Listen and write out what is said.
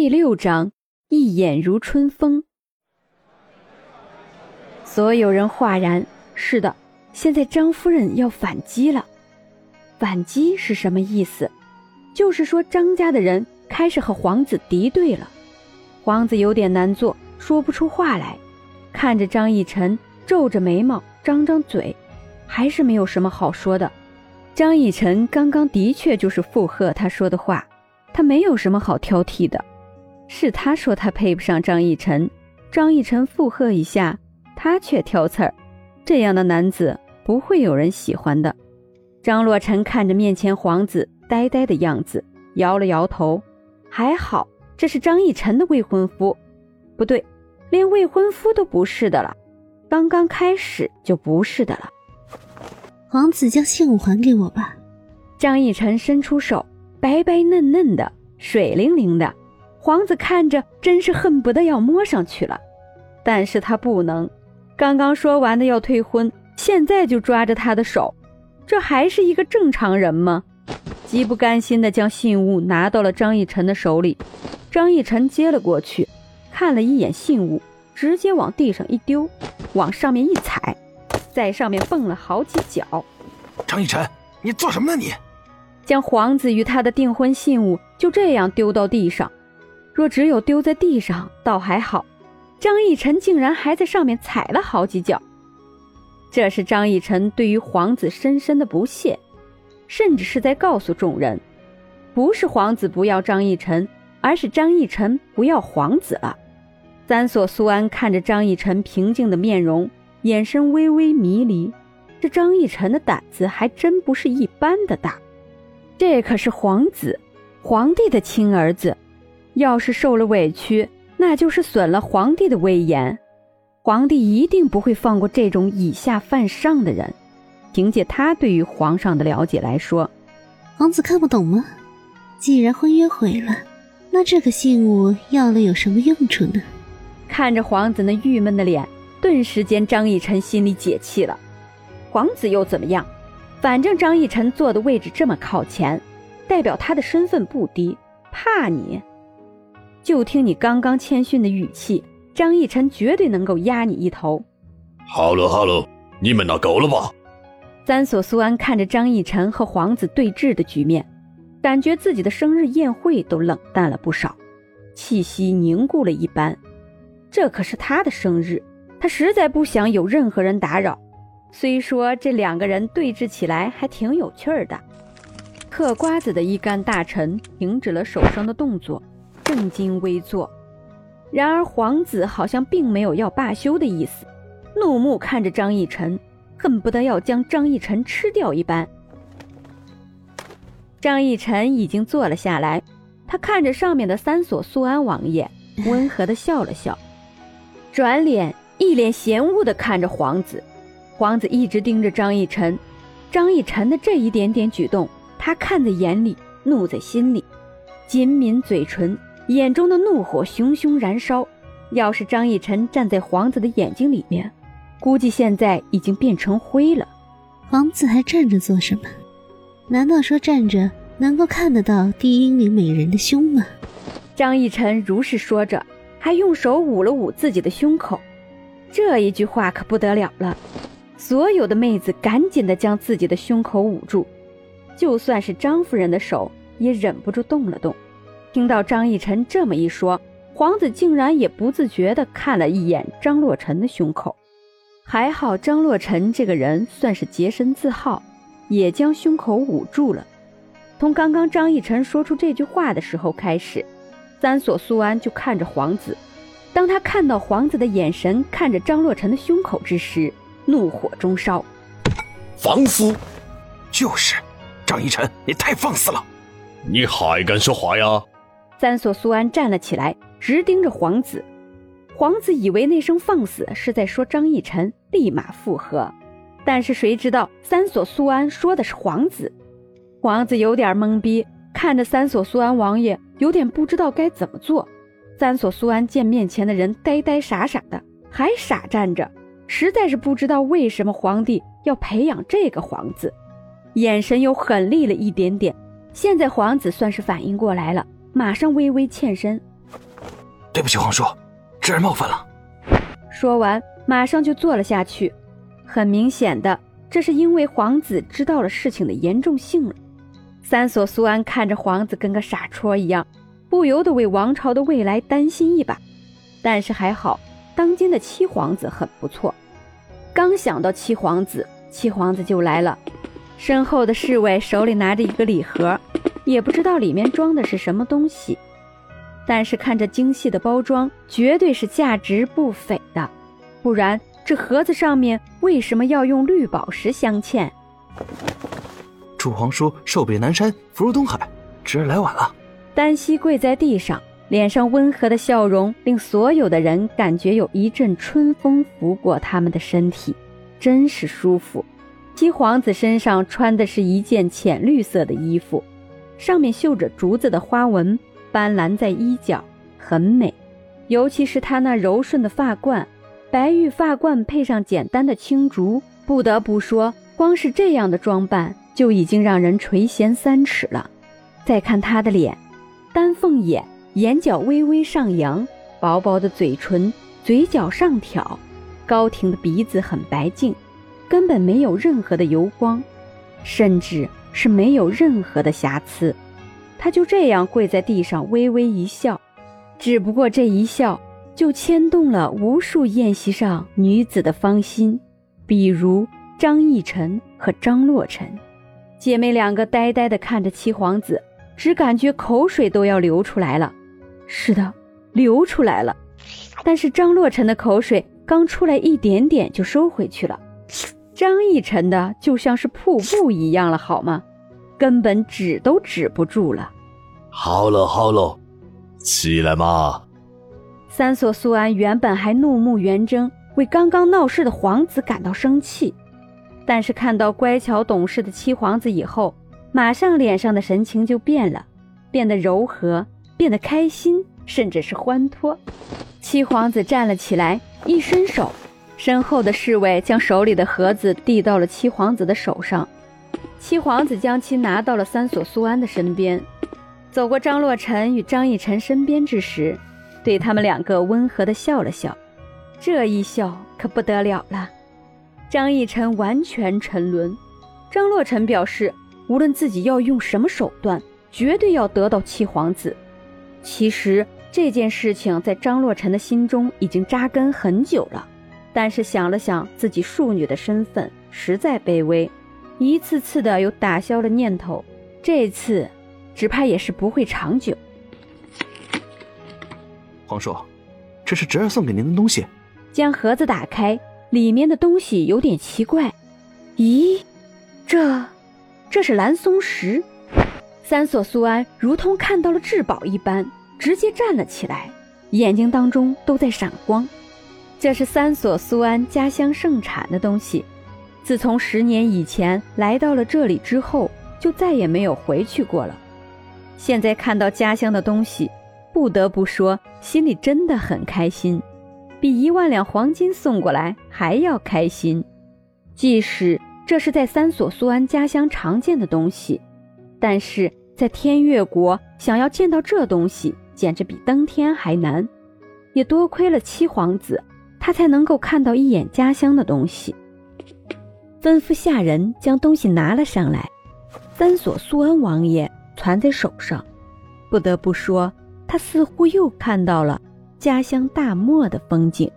第六章，一眼如春风。所有人哗然。是的，现在张夫人要反击了。反击是什么意思？就是说张家的人开始和皇子敌对了。皇子有点难做，说不出话来，看着张逸晨，皱着眉毛，张张嘴，还是没有什么好说的。张逸晨刚刚的确就是附和他说的话，他没有什么好挑剔的。是他说他配不上张逸晨，张逸晨附和一下，他却挑刺儿，这样的男子不会有人喜欢的。张洛尘看着面前皇子呆呆的样子，摇了摇头，还好这是张逸晨的未婚夫，不对，连未婚夫都不是的了，刚刚开始就不是的了。皇子将信物还给我吧。张逸晨伸出手，白白嫩嫩的，水灵灵的。皇子看着真是恨不得要摸上去了，但是他不能。刚刚说完的要退婚，现在就抓着他的手，这还是一个正常人吗？极不甘心的将信物拿到了张逸晨的手里。张逸晨接了过去，看了一眼信物，直接往地上一丢，往上面一踩，在上面蹦了好几脚。张逸晨，你做什么呢？你将皇子与他的订婚信物就这样丢到地上。若只有丢在地上，倒还好。张逸晨竟然还在上面踩了好几脚，这是张逸晨对于皇子深深的不屑，甚至是在告诉众人：不是皇子不要张逸晨，而是张逸晨不要皇子了。三所苏安看着张逸晨平静的面容，眼神微微迷离。这张逸晨的胆子还真不是一般的大，这可是皇子，皇帝的亲儿子。要是受了委屈，那就是损了皇帝的威严。皇帝一定不会放过这种以下犯上的人。凭借他对于皇上的了解来说，皇子看不懂吗？既然婚约毁了，那这个信物要了有什么用处呢？看着皇子那郁闷的脸，顿时间张逸晨心里解气了。皇子又怎么样？反正张逸晨坐的位置这么靠前，代表他的身份不低，怕你？就听你刚刚谦逊的语气，张逸晨绝对能够压你一头。好了好了，你们那够了吧？三所苏安看着张逸晨和皇子对峙的局面，感觉自己的生日宴会都冷淡了不少，气息凝固了一般。这可是他的生日，他实在不想有任何人打扰。虽说这两个人对峙起来还挺有趣的。嗑瓜子的一干大臣停止了手上的动作。正襟危坐，然而皇子好像并没有要罢休的意思，怒目看着张逸晨，恨不得要将张逸晨吃掉一般。张逸晨已经坐了下来，他看着上面的三所苏安王爷，温和的笑了笑，转脸一脸嫌恶的看着皇子。皇子一直盯着张逸晨，张逸晨的这一点点举动，他看在眼里，怒在心里，紧抿嘴唇。眼中的怒火熊熊燃烧，要是张逸晨站在皇子的眼睛里面，估计现在已经变成灰了。皇子还站着做什么？难道说站着能够看得到第一名美人的胸吗？张逸晨如是说着，还用手捂了捂自己的胸口。这一句话可不得了了，所有的妹子赶紧的将自己的胸口捂住，就算是张夫人的手也忍不住动了动。听到张逸晨这么一说，皇子竟然也不自觉地看了一眼张洛尘的胸口。还好张洛尘这个人算是洁身自好，也将胸口捂住了。从刚刚张逸晨说出这句话的时候开始，三所苏安就看着皇子。当他看到皇子的眼神看着张洛尘的胸口之时，怒火中烧。放肆！就是，张逸晨，你太放肆了！你还敢说话呀？三所苏安站了起来，直盯着皇子。皇子以为那声“放肆”是在说张逸晨，立马附和。但是谁知道三所苏安说的是皇子。皇子有点懵逼，看着三所苏安王爷，有点不知道该怎么做。三所苏安见面前的人呆呆傻傻的，还傻站着，实在是不知道为什么皇帝要培养这个皇子，眼神又狠厉了一点点。现在皇子算是反应过来了。马上微微欠身，对不起，皇叔，侄儿冒犯了。说完，马上就坐了下去。很明显的，这是因为皇子知道了事情的严重性了。三所苏安看着皇子跟个傻戳一样，不由得为王朝的未来担心一把。但是还好，当今的七皇子很不错。刚想到七皇子，七皇子就来了。身后的侍卫手里拿着一个礼盒，也不知道里面装的是什么东西，但是看着精细的包装，绝对是价值不菲的。不然这盒子上面为什么要用绿宝石镶嵌？祝皇叔寿比南山，福如东海。侄儿来晚了。丹西跪在地上，脸上温和的笑容令所有的人感觉有一阵春风拂过他们的身体，真是舒服。七皇子身上穿的是一件浅绿色的衣服，上面绣着竹子的花纹，斑斓在衣角，很美。尤其是她那柔顺的发冠，白玉发冠配上简单的青竹，不得不说，光是这样的装扮就已经让人垂涎三尺了。再看她的脸，丹凤眼，眼角微微上扬，薄薄的嘴唇，嘴角上挑，高挺的鼻子很白净。根本没有任何的油光，甚至是没有任何的瑕疵。他就这样跪在地上，微微一笑。只不过这一笑，就牵动了无数宴席上女子的芳心，比如张逸晨和张洛尘姐妹两个，呆呆地看着七皇子，只感觉口水都要流出来了。是的，流出来了。但是张洛尘的口水刚出来一点点，就收回去了。张逸晨的就像是瀑布一样了，好吗？根本止都止不住了。好了好了，起来嘛！三索苏安原本还怒目圆睁，为刚刚闹事的皇子感到生气，但是看到乖巧懂事的七皇子以后，马上脸上的神情就变了，变得柔和，变得开心，甚至是欢脱。七皇子站了起来，一伸手。身后的侍卫将手里的盒子递到了七皇子的手上，七皇子将其拿到了三所苏安的身边，走过张洛尘与张逸晨身边之时，对他们两个温和的笑了笑，这一笑可不得了了。张逸晨完全沉沦，张洛尘表示，无论自己要用什么手段，绝对要得到七皇子。其实这件事情在张洛尘的心中已经扎根很久了。但是想了想自己庶女的身份，实在卑微，一次次的又打消了念头。这次，只怕也是不会长久。皇叔，这是侄儿送给您的东西。将盒子打开，里面的东西有点奇怪。咦，这，这是蓝松石。三索苏安如同看到了至宝一般，直接站了起来，眼睛当中都在闪光。这是三索苏安家乡盛产的东西，自从十年以前来到了这里之后，就再也没有回去过了。现在看到家乡的东西，不得不说心里真的很开心，比一万两黄金送过来还要开心。即使这是在三索苏安家乡常见的东西，但是在天越国想要见到这东西，简直比登天还难。也多亏了七皇子。他才能够看到一眼家乡的东西，吩咐下人将东西拿了上来。三索苏恩王爷传在手上，不得不说，他似乎又看到了家乡大漠的风景。